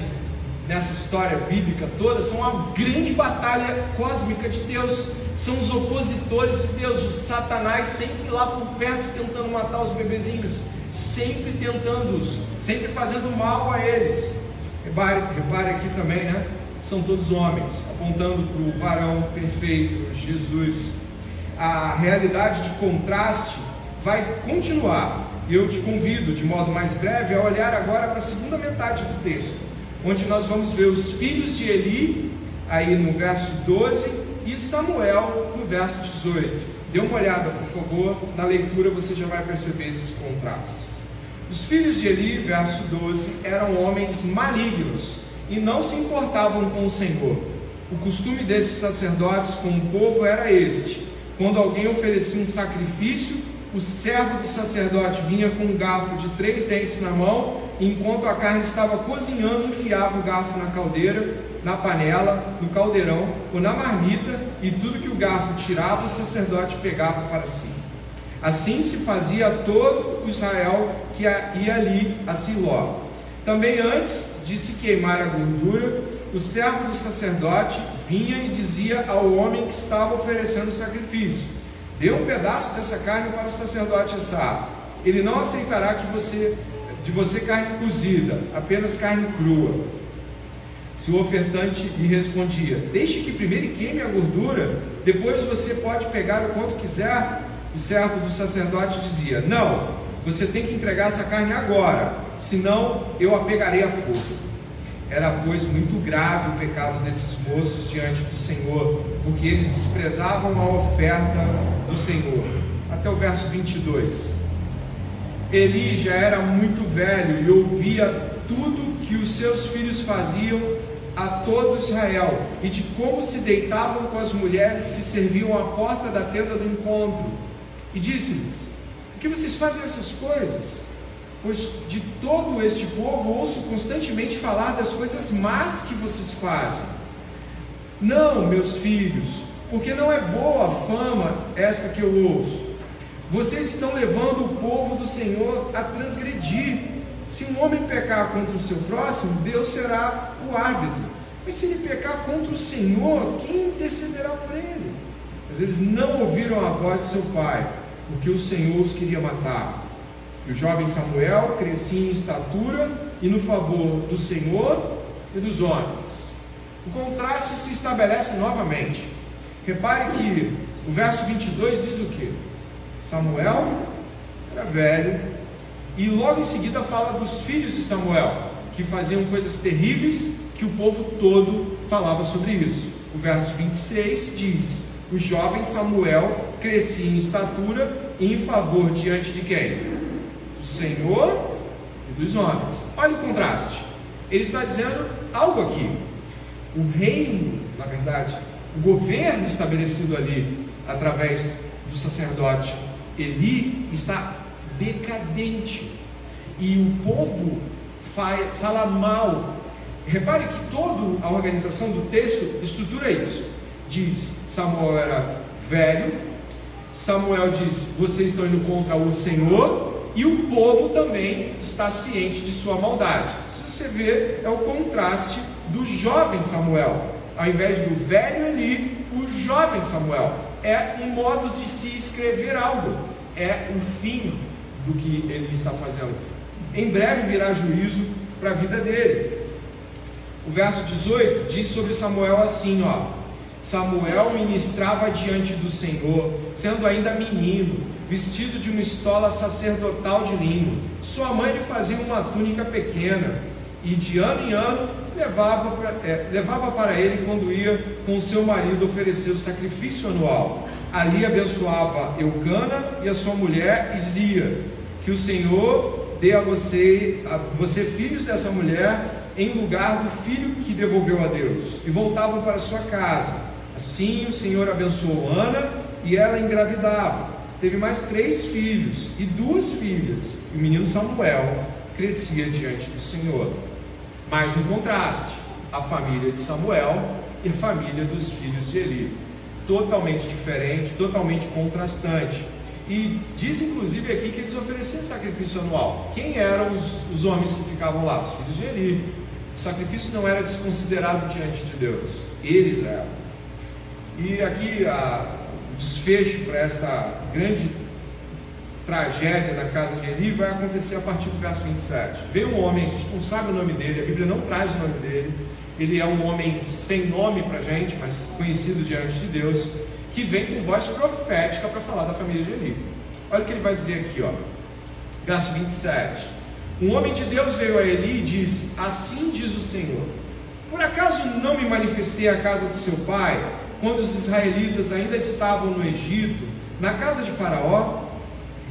nessa história bíblica toda são uma grande batalha cósmica de Deus. São os opositores de Deus, o Satanás sempre lá por perto tentando matar os bebezinhos, sempre tentando-os, sempre fazendo mal a eles. Repare, repare aqui também, né? São todos homens, apontando para o varão perfeito, Jesus. A realidade de contraste vai continuar. Eu te convido, de modo mais breve, a olhar agora para a segunda metade do texto, onde nós vamos ver os filhos de Eli, aí no verso 12, e Samuel no verso 18. Dê uma olhada, por favor, na leitura você já vai perceber esses contrastes. Os filhos de Eli, verso 12, eram homens malignos e não se importavam com o Senhor. O costume desses sacerdotes com o povo era este: quando alguém oferecia um sacrifício, o servo do sacerdote vinha com um garfo de três dentes na mão, e enquanto a carne estava cozinhando, enfiava o garfo na caldeira, na panela, no caldeirão ou na marmita, e tudo que o garfo tirava, o sacerdote pegava para si. Assim se fazia a todo Israel que ia ali a Siló. Também antes de se queimar a gordura, o servo do sacerdote vinha e dizia ao homem que estava oferecendo o sacrifício: Dê um pedaço dessa carne para o sacerdote assar. Ele não aceitará que você de você carne cozida, apenas carne crua. Se o ofertante lhe respondia: Deixe que primeiro queime a gordura, depois você pode pegar o quanto quiser. O servo do sacerdote dizia: Não, você tem que entregar essa carne agora, senão eu a pegarei à força. Era, pois, muito grave o pecado desses moços diante do Senhor, porque eles desprezavam a oferta do Senhor. Até o verso 22. Eli já era muito velho e ouvia tudo que os seus filhos faziam a todo Israel e de como se deitavam com as mulheres que serviam à porta da tenda do encontro. E disse-lhes: Por que vocês fazem essas coisas? Pois de todo este povo ouço constantemente falar das coisas más que vocês fazem. Não, meus filhos, porque não é boa a fama esta que eu ouço. Vocês estão levando o povo do Senhor a transgredir. Se um homem pecar contra o seu próximo, Deus será o árbitro. Mas se ele pecar contra o Senhor, quem intercederá por ele? Mas eles não ouviram a voz de seu pai, porque o Senhor os queria matar. E o jovem Samuel crescia em estatura e no favor do Senhor e dos homens. O contraste se estabelece novamente. Repare que o verso 22 diz o que? Samuel era velho e logo em seguida fala dos filhos de Samuel, que faziam coisas terríveis que o povo todo falava sobre isso. O verso 26 diz: O jovem Samuel crescia em estatura e em favor diante de quem? do Senhor e dos homens. Olha o contraste. Ele está dizendo algo aqui. O reino, na verdade, o governo estabelecido ali através do sacerdote Eli está decadente. E o povo fala mal. Repare que toda a organização do texto estrutura isso. Diz: Samuel era velho. Samuel diz: Vocês estão indo contra o Senhor e o povo também está ciente de sua maldade. Se você ver, é o contraste do jovem Samuel. Ao invés do velho Eli, o jovem Samuel. É um modo de se escrever algo. É o fim do que ele está fazendo. Em breve virá juízo para a vida dele. O verso 18 diz sobre Samuel assim, ó: Samuel ministrava diante do Senhor, sendo ainda menino, vestido de uma estola sacerdotal de linho. Sua mãe lhe fazia uma túnica pequena e de ano em ano levava, pra, é, levava para ele quando ia com seu marido oferecer o sacrifício anual. Ali abençoava Eucana e a sua mulher e dizia: Que o Senhor dê a você, a você filhos dessa mulher em lugar do filho que devolveu a Deus. E voltavam para sua casa. Assim o Senhor abençoou Ana e ela engravidava teve mais três filhos e duas filhas. E o menino Samuel crescia diante do Senhor. Mais um contraste: a família de Samuel e a família dos filhos de Eli. Totalmente diferente, totalmente contrastante. E diz inclusive aqui que eles ofereciam sacrifício anual. Quem eram os, os homens que ficavam lá? Os filhos de Eli. O sacrifício não era desconsiderado diante de Deus, eles eram. E aqui a, desfecho para esta grande tragédia na casa de Eli vai acontecer a partir do verso 27. Veio um homem, a gente não sabe o nome dele, a Bíblia não traz o nome dele, ele é um homem sem nome para a gente, mas conhecido diante de Deus, que vem com voz profética para falar da família de Eli. Olha o que ele vai dizer aqui, ó. verso 27. Um homem de Deus veio a Eli e disse: Assim diz o Senhor: Por acaso não me manifestei à casa de seu pai? Quando os israelitas ainda estavam no Egito, na casa de Faraó,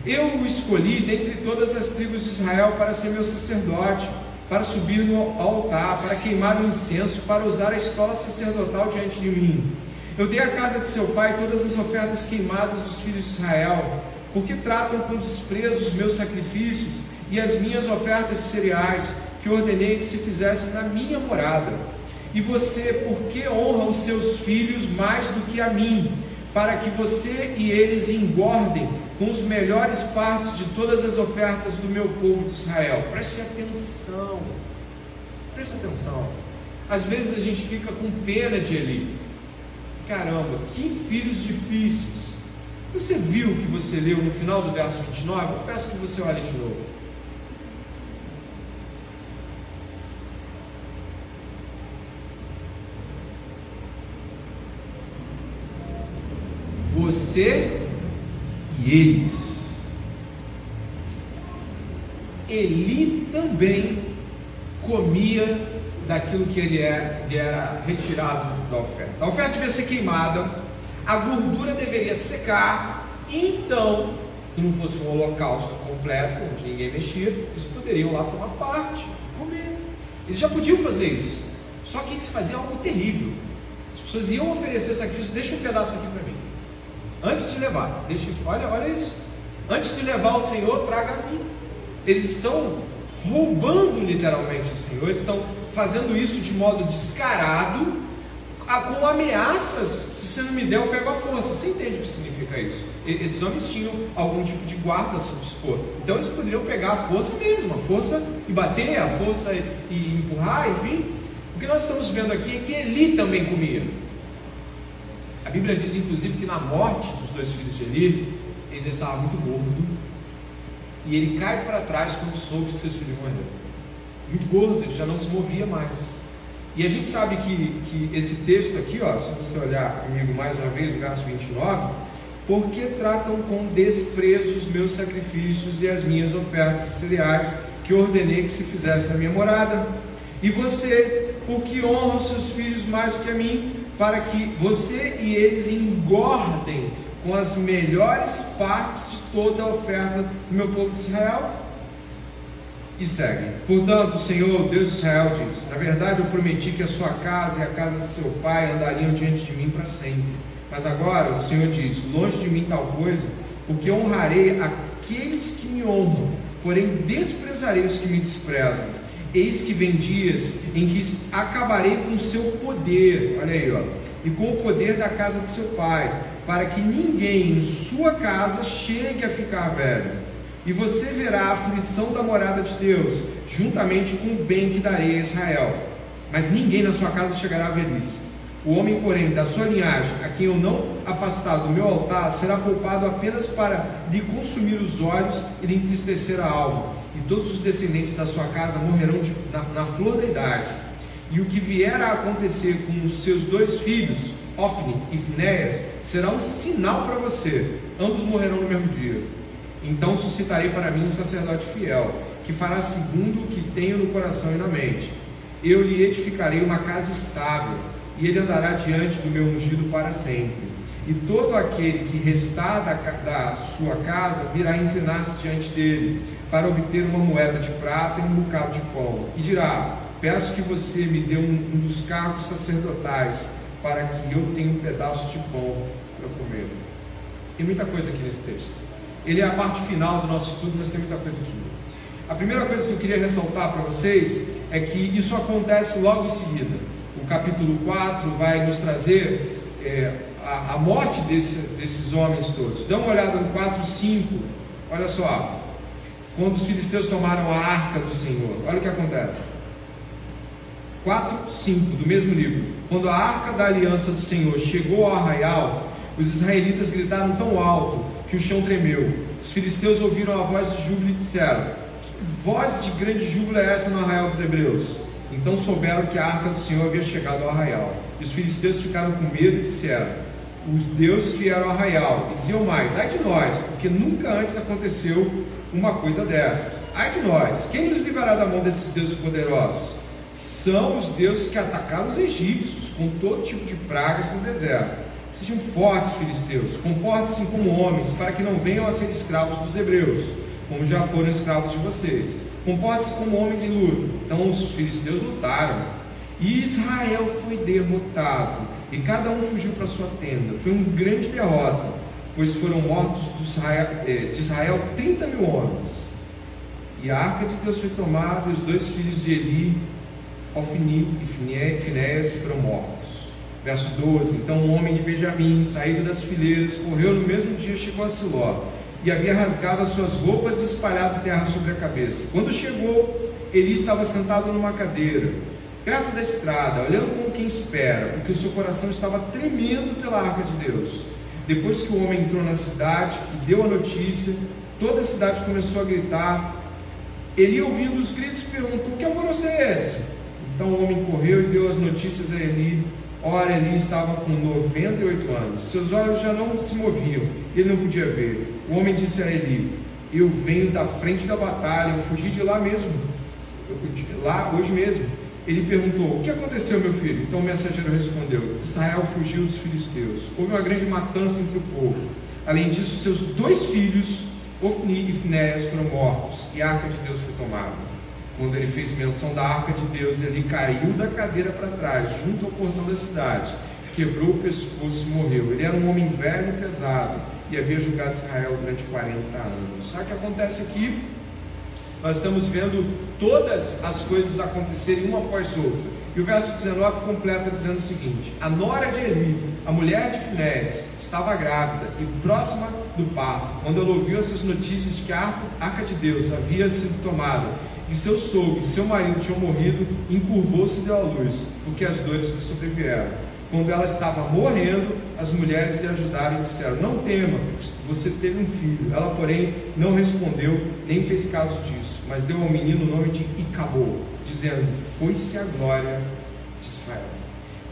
eu o escolhi dentre todas as tribos de Israel para ser meu sacerdote, para subir no altar, para queimar o incenso, para usar a escola sacerdotal diante de mim. Eu dei à casa de seu pai todas as ofertas queimadas dos filhos de Israel, porque tratam com desprezo os meus sacrifícios e as minhas ofertas de cereais, que ordenei que se fizessem na minha morada. E você, por que honra os seus filhos mais do que a mim? Para que você e eles engordem com os melhores partes de todas as ofertas do meu povo de Israel. Preste atenção. Preste atenção. Às vezes a gente fica com pena de Eli. Caramba, que filhos difíceis. Você viu o que você leu no final do verso 29? Eu peço que você olhe de novo. Você e eles. Eli também comia daquilo que ele era, ele era retirado da oferta. A oferta devia ser queimada, a gordura deveria secar, então, se não fosse um holocausto completo, onde ninguém mexia, eles poderiam lá tomar parte, comer. Eles já podiam fazer isso. Só que eles faziam algo terrível. As pessoas iam oferecer sacrifício, deixa um pedaço aqui para mim. Antes de levar, deixa aqui, olha, olha isso. Antes de levar o Senhor, traga a mim. Eles estão roubando literalmente o Senhor, eles estão fazendo isso de modo descarado, com ameaças: se você não me der, eu pego a força. Você entende o que significa isso? Esses homens tinham algum tipo de guarda a seu dispor, então eles poderiam pegar a força mesmo, a força e bater, a força e, e empurrar, enfim. O que nós estamos vendo aqui é que Eli também comia. A Bíblia diz, inclusive, que na morte dos dois filhos de Eli, ele já estava muito gordo e ele cai para trás quando soube que seus filhos morreram muito gordo, ele já não se movia mais. E a gente sabe que, que esse texto aqui, ó, se você olhar comigo mais uma vez, o verso 29, porque tratam com desprezo os meus sacrifícios e as minhas ofertas cereais que ordenei que se fizesse na minha morada. E você, porque honra os seus filhos mais do que a mim, para que você e eles engordem com as melhores partes de toda a oferta do meu povo de Israel? E segue. Portanto, o Senhor, Deus de Israel, diz: Na verdade, eu prometi que a sua casa e a casa de seu pai andariam diante de mim para sempre. Mas agora o Senhor diz: Longe de mim tal coisa, porque honrarei aqueles que me honram, porém desprezarei os que me desprezam. Eis que vem dias em que acabarei com o seu poder, olha aí, ó, e com o poder da casa de seu pai, para que ninguém em sua casa chegue a ficar velho e você verá a aflição da morada de Deus, juntamente com o bem que darei a Israel. Mas ninguém na sua casa chegará à velhice. O homem, porém, da sua linhagem, a quem eu não afastar do meu altar, será poupado apenas para lhe consumir os olhos e lhe entristecer a alma. Todos os descendentes da sua casa morrerão de, na, na flor da idade. E o que vier a acontecer com os seus dois filhos, Ofni e Finéias, será um sinal para você. Ambos morrerão no mesmo dia. Então suscitarei para mim um sacerdote fiel, que fará segundo o que tenho no coração e na mente. Eu lhe edificarei uma casa estável, e ele andará diante do meu ungido para sempre. E todo aquele que restar da, da sua casa virá inclinar-se diante dele, para obter uma moeda de prata e um bocado de pão. E dirá: Peço que você me dê um, um dos cargos sacerdotais, para que eu tenha um pedaço de pão para comer. Tem muita coisa aqui nesse texto. Ele é a parte final do nosso estudo, mas tem muita coisa aqui. A primeira coisa que eu queria ressaltar para vocês é que isso acontece logo em seguida. O capítulo 4 vai nos trazer é, a, a, morte desse, desses homens todos. Dá uma olhada no 4, 5. Olha só. Quando os filisteus tomaram a arca do Senhor, olha o que acontece. 4, 5 do mesmo livro. Quando a arca da aliança do Senhor chegou ao arraial, os israelitas gritaram tão alto que o chão tremeu. Os filisteus ouviram a voz de júbilo e disseram: Que voz de grande júbilo é essa no arraial dos hebreus? Então souberam que a arca do Senhor havia chegado ao arraial. E os filisteus ficaram com medo e disseram: Os deuses vieram ao arraial. E diziam mais: Ai de nós, porque nunca antes aconteceu uma coisa dessas. Ai de nós, quem nos livrará da mão desses deuses poderosos? São os deuses que atacaram os egípcios com todo tipo de pragas no deserto. Sejam fortes, filisteus, comportem-se como homens, para que não venham a ser escravos dos hebreus, como já foram escravos de vocês. Comportem-se como homens em luta. Então os filisteus lutaram. E Israel foi derrotado, e cada um fugiu para sua tenda. Foi uma grande derrota, pois foram mortos de Israel, eh, de Israel 30 mil homens. E a arca de Deus foi tomada, e os dois filhos de Eli, Ofni e Finéias, foram mortos. Verso 12: Então um homem de Benjamim, saído das fileiras, correu no mesmo dia, chegou a Siló. e havia rasgado as suas roupas e espalhado terra sobre a cabeça. Quando chegou, Eli estava sentado numa cadeira, perto da estrada, olhando como quem espera, porque o seu coração estava tremendo pela arca de Deus. Depois que o homem entrou na cidade e deu a notícia, toda a cidade começou a gritar. Eli, ouvindo os gritos, perguntou: Que alvoroço é esse? Então o homem correu e deu as notícias a Eli. Ora, Eli estava com 98 anos, seus olhos já não se moviam, ele não podia ver. O homem disse a Eli: Eu venho da frente da batalha, eu fugi de lá mesmo, lá hoje mesmo. Ele perguntou: O que aconteceu, meu filho? Então o mensageiro respondeu: Israel fugiu dos filisteus. Houve uma grande matança entre o povo. Além disso, seus dois filhos, Ofni e Finéias, foram mortos e a arca de Deus foi tomada. Quando ele fez menção da arca de Deus, ele caiu da cadeira para trás, junto ao portão da cidade, quebrou o pescoço e morreu. Ele era um homem velho e pesado e havia julgado Israel durante 40 anos. Sabe o que acontece aqui? Nós estamos vendo todas as coisas acontecerem uma após outra. E o verso 19 completa dizendo o seguinte: A nora de Eli, a mulher de Finés, estava grávida e próxima do parto, quando ela ouviu essas notícias de que a arca de Deus havia sido tomada e seu sogro e seu marido tinham morrido, encurvou-se e deu à luz, porque as dores lhe sobrevieram. Quando ela estava morrendo, as mulheres lhe ajudaram e disseram: Não tema, você teve um filho. Ela, porém, não respondeu, nem fez caso disso, mas deu ao menino o nome de Icabô, dizendo: Foi-se a glória de Israel.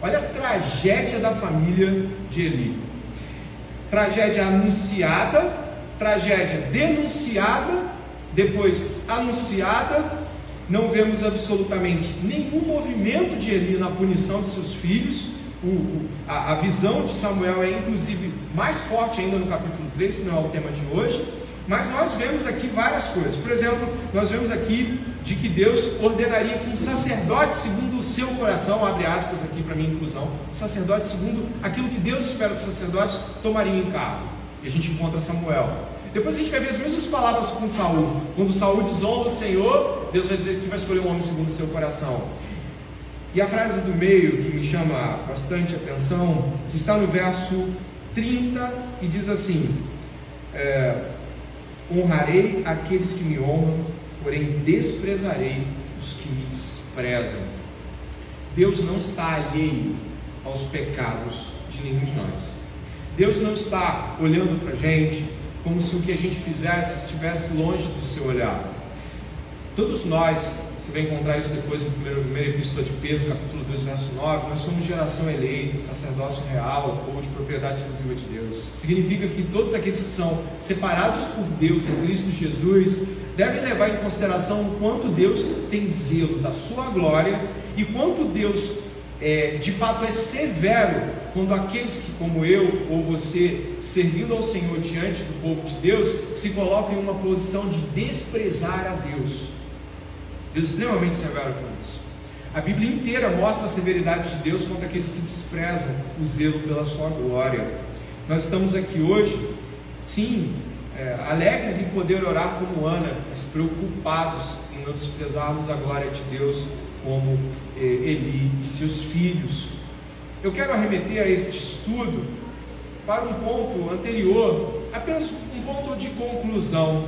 Olha a tragédia da família de Eli. Tragédia anunciada, tragédia denunciada, depois anunciada. Não vemos absolutamente nenhum movimento de Eli na punição de seus filhos o, a, a, visão de Samuel é inclusive mais forte ainda no capítulo 3, que não é o tema de hoje, mas nós vemos aqui várias coisas. Por exemplo, nós vemos aqui de que Deus ordenaria que um sacerdote segundo o seu coração, abre aspas aqui para minha inclusão, um sacerdote segundo aquilo que Deus espera dos sacerdotes, tomaria em cargo. E a gente encontra Samuel. Depois a gente vai ver as mesmas palavras com Saul. Quando Saul desonra o Senhor, Deus vai dizer que vai escolher um homem segundo o seu coração. E a frase do meio que me chama bastante atenção, está no verso 30 e diz assim: é, Honrarei aqueles que me honram, porém desprezarei os que me desprezam. Deus não está alheio aos pecados de nenhum de nós. Deus não está olhando para a gente como se o que a gente fizesse estivesse longe do seu olhar. Todos nós você vai encontrar isso depois no primeiro, epístola de Pedro, capítulo 2, verso 9. Nós somos geração eleita, sacerdócio real, ou de propriedade exclusiva de Deus. Significa que todos aqueles que são separados por Deus em Cristo Jesus devem levar em consideração o quanto Deus tem zelo da sua glória e quanto Deus é, de fato é severo quando aqueles que, como eu ou você, servindo ao Senhor diante do povo de Deus, se colocam em uma posição de desprezar a Deus. Deus é extremamente severo com isso. A Bíblia inteira mostra a severidade de Deus contra aqueles que desprezam o zelo pela sua glória. Nós estamos aqui hoje, sim, é, alegres em poder orar como Ana, mas preocupados em não desprezarmos a glória de Deus como é, Eli e seus filhos. Eu quero arremeter a este estudo para um ponto anterior, apenas um ponto de conclusão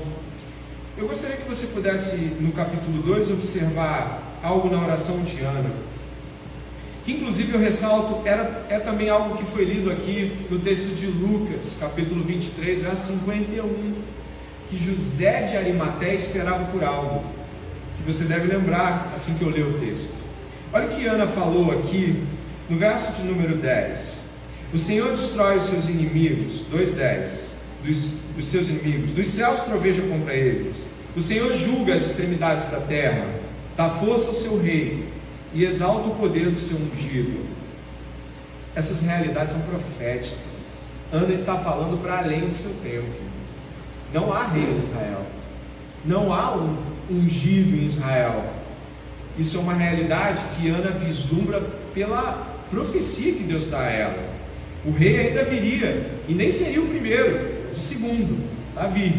eu gostaria que você pudesse, no capítulo 2, observar algo na oração de Ana. Que inclusive eu ressalto, era, é também algo que foi lido aqui no texto de Lucas, capítulo 23, verso 51. Que José de Arimaté esperava por algo. Que você deve lembrar assim que eu ler o texto. Olha o que Ana falou aqui no verso de número 10. O Senhor destrói os seus inimigos, 2,10 dos, dos seus inimigos, dos céus troveja contra eles. O Senhor julga as extremidades da terra, dá força ao seu rei e exalta o poder do seu ungido. Essas realidades são proféticas. Ana está falando para além do seu tempo. Não há rei em Israel. Não há um ungido em Israel. Isso é uma realidade que Ana vislumbra pela profecia que Deus dá a ela. O rei ainda viria, e nem seria o primeiro, o segundo, Davi.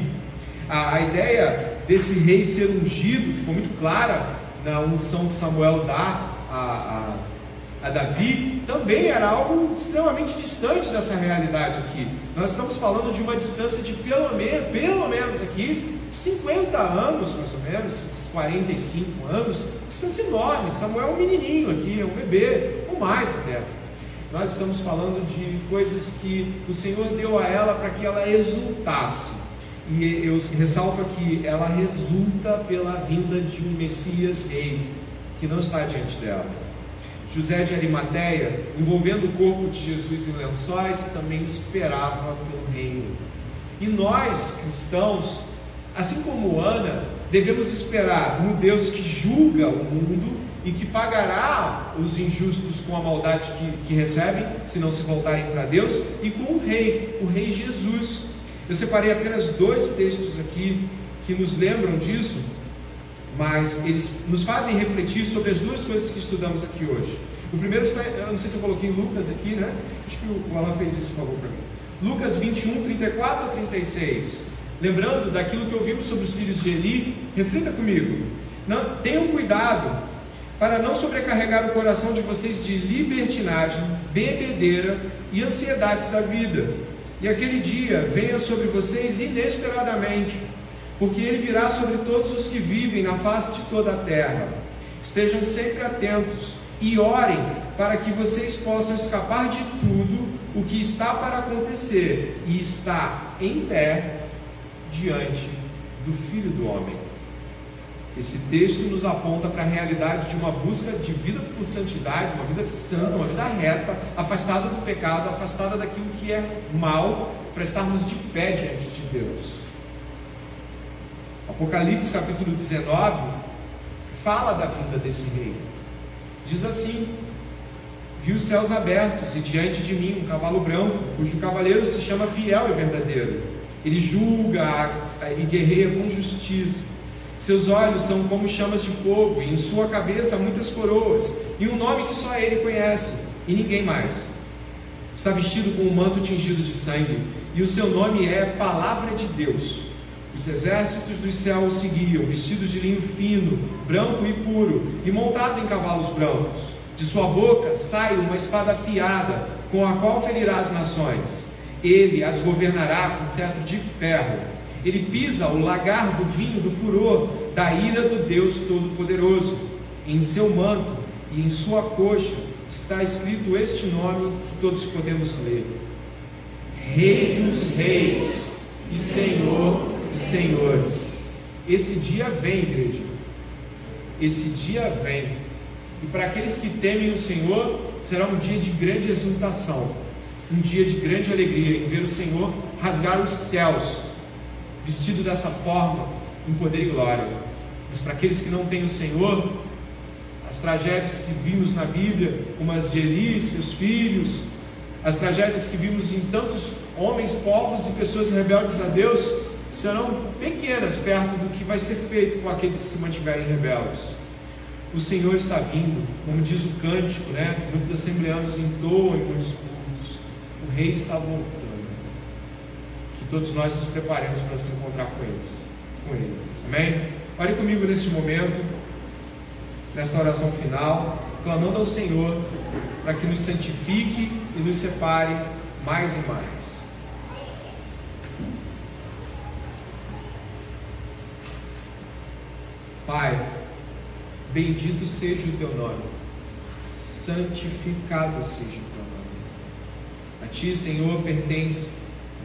A, a ideia desse rei ser ungido, que foi muito clara na unção que Samuel dá a, a, a Davi, também era algo extremamente distante dessa realidade aqui. Nós estamos falando de uma distância de pelo menos, pelo menos aqui, 50 anos, mais ou menos, 45 anos, distância enorme. Samuel é um menininho aqui, é um bebê, ou mais até. Nós estamos falando de coisas que o Senhor deu a ela para que ela exultasse. E eu ressalto aqui, ela resulta pela vinda de um Messias rei, que não está diante dela. José de Arimateia, envolvendo o corpo de Jesus em lençóis, também esperava pelo reino. E nós, cristãos, assim como Ana, devemos esperar no Deus que julga o mundo e que pagará os injustos com a maldade que, que recebem, se não se voltarem para Deus, e com o Rei, o Rei Jesus. Eu separei apenas dois textos aqui que nos lembram disso, mas eles nos fazem refletir sobre as duas coisas que estudamos aqui hoje. O primeiro está, eu não sei se eu coloquei Lucas aqui, né? Acho que o Alan fez esse favor para mim. Lucas 21, 34 a 36. Lembrando daquilo que ouvimos sobre os filhos de Eli, reflita comigo. Não, tenham cuidado para não sobrecarregar o coração de vocês de libertinagem, bebedeira e ansiedades da vida. E aquele dia venha sobre vocês inesperadamente, porque ele virá sobre todos os que vivem na face de toda a terra. Estejam sempre atentos e orem para que vocês possam escapar de tudo o que está para acontecer e está em pé diante do Filho do Homem. Esse texto nos aponta para a realidade de uma busca de vida por santidade, uma vida santa, uma vida reta, afastada do pecado, afastada daquilo que é mal, para estarmos de pé diante de Deus. Apocalipse capítulo 19 fala da vinda desse rei. Diz assim: Vi os céus abertos e diante de mim um cavalo branco, cujo cavaleiro se chama Fiel e Verdadeiro. Ele julga e guerreia com justiça. Seus olhos são como chamas de fogo, e em sua cabeça muitas coroas, e um nome que só ele conhece, e ninguém mais. Está vestido com um manto tingido de sangue, e o seu nome é Palavra de Deus. Os exércitos dos céus seguiam, vestidos de linho fino, branco e puro, e montado em cavalos brancos. De sua boca sai uma espada afiada, com a qual ferirá as nações. Ele as governará com cetro de ferro ele pisa o lagar do vinho do furor da ira do Deus Todo-Poderoso. Em seu manto e em sua coxa está escrito este nome que todos podemos ler: Rei dos Reis e Senhor dos Senhores. Esse dia vem, igreja. Esse dia vem. E para aqueles que temem o Senhor, será um dia de grande exultação, um dia de grande alegria em ver o Senhor rasgar os céus vestido dessa forma, em poder e glória. Mas para aqueles que não têm o Senhor, as tragédias que vimos na Bíblia, como as de Eli seus filhos, as tragédias que vimos em tantos homens, povos e pessoas rebeldes a Deus, serão pequenas perto do que vai ser feito com aqueles que se mantiverem rebeldes. O Senhor está vindo, como diz o cântico, né? Muitos assembleanos entoam em muitos cultos. O Rei está voltando todos nós nos preparemos para se encontrar com eles, com Ele. Amém? Ore comigo neste momento, nesta oração final, clamando ao Senhor para que nos santifique e nos separe mais e mais. Pai, bendito seja o teu nome, santificado seja o teu nome. A ti, Senhor, pertence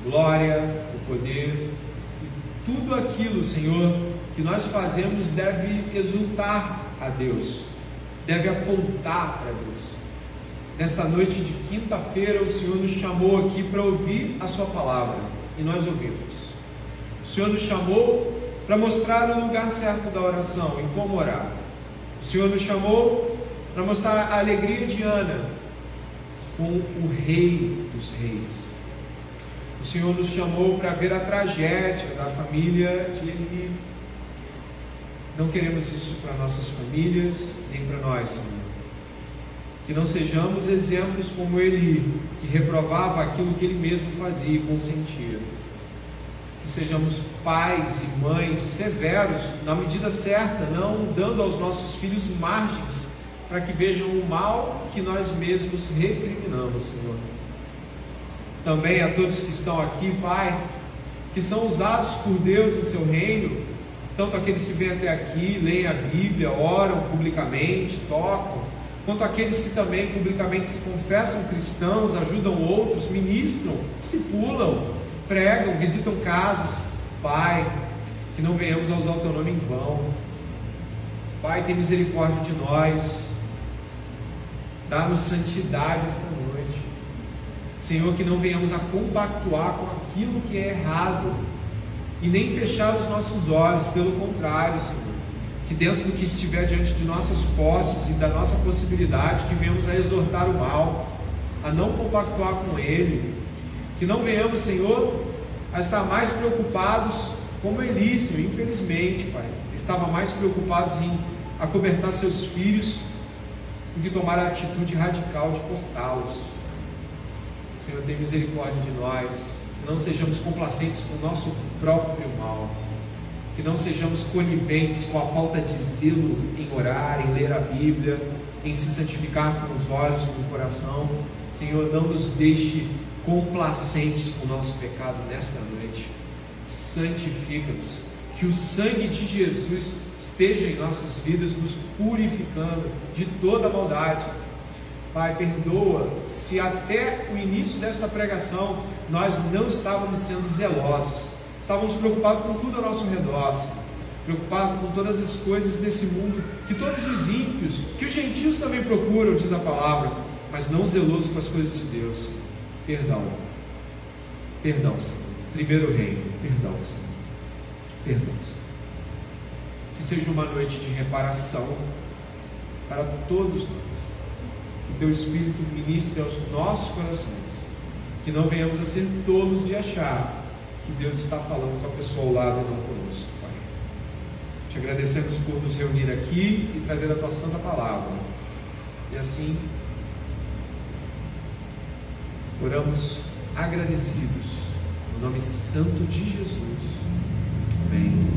glória, o poder, e tudo aquilo, Senhor, que nós fazemos deve exultar a Deus, deve apontar para Deus. Nesta noite de quinta-feira, o Senhor nos chamou aqui para ouvir a Sua palavra e nós ouvimos. O Senhor nos chamou para mostrar o lugar certo da oração, em como orar. O Senhor nos chamou para mostrar a alegria de Ana com o Rei dos Reis. O Senhor nos chamou para ver a tragédia da família de Eli. Não queremos isso para nossas famílias, nem para nós, Senhor. Que não sejamos exemplos como Eli, que reprovava aquilo que ele mesmo fazia e consentia. Que sejamos pais e mães severos na medida certa, não dando aos nossos filhos margens para que vejam o mal que nós mesmos recriminamos, Senhor. Também a todos que estão aqui, Pai, que são usados por Deus em seu reino, tanto aqueles que vêm até aqui, leem a Bíblia, oram publicamente, tocam, quanto aqueles que também publicamente se confessam cristãos, ajudam outros, ministram, discipulam, pregam, visitam casas. Pai, que não venhamos a usar o teu nome em vão. Pai, tem misericórdia de nós. Dá-nos santidade esta noite. Senhor, que não venhamos a compactuar com aquilo que é errado e nem fechar os nossos olhos, pelo contrário, Senhor. Que dentro do que estiver diante de nossas posses e da nossa possibilidade, que venhamos a exortar o mal, a não compactuar com ele. Que não venhamos, Senhor, a estar mais preocupados como Elísio, infelizmente, Pai. Estava mais preocupados em acobertar seus filhos do que tomar a atitude radical de cortá-los. Senhor, tem misericórdia de nós. Não sejamos complacentes com o nosso próprio mal. Que não sejamos coniventes com a falta de zelo em orar, em ler a Bíblia, em se santificar com os olhos, com o coração. Senhor, não nos deixe complacentes com o nosso pecado nesta noite. Santifica-nos. Que o sangue de Jesus esteja em nossas vidas, nos purificando de toda maldade. Pai, perdoa se até o início desta pregação nós não estávamos sendo zelosos, estávamos preocupados com tudo ao nosso redor, preocupados com todas as coisas desse mundo, que todos os ímpios, que os gentios também procuram, diz a palavra, mas não zeloso com as coisas de Deus. Perdão, perdão, Senhor. Primeiro reino, perdão, Senhor. Perdão, Senhor que seja uma noite de reparação para todos nós. Que teu Espírito ministre aos nossos corações. Que não venhamos a ser tolos de achar que Deus está falando com a pessoa ao lado e não conosco, Pai. Te agradecemos por nos reunir aqui e trazer a tua santa palavra. E assim, oramos agradecidos no nome santo de Jesus. Amém.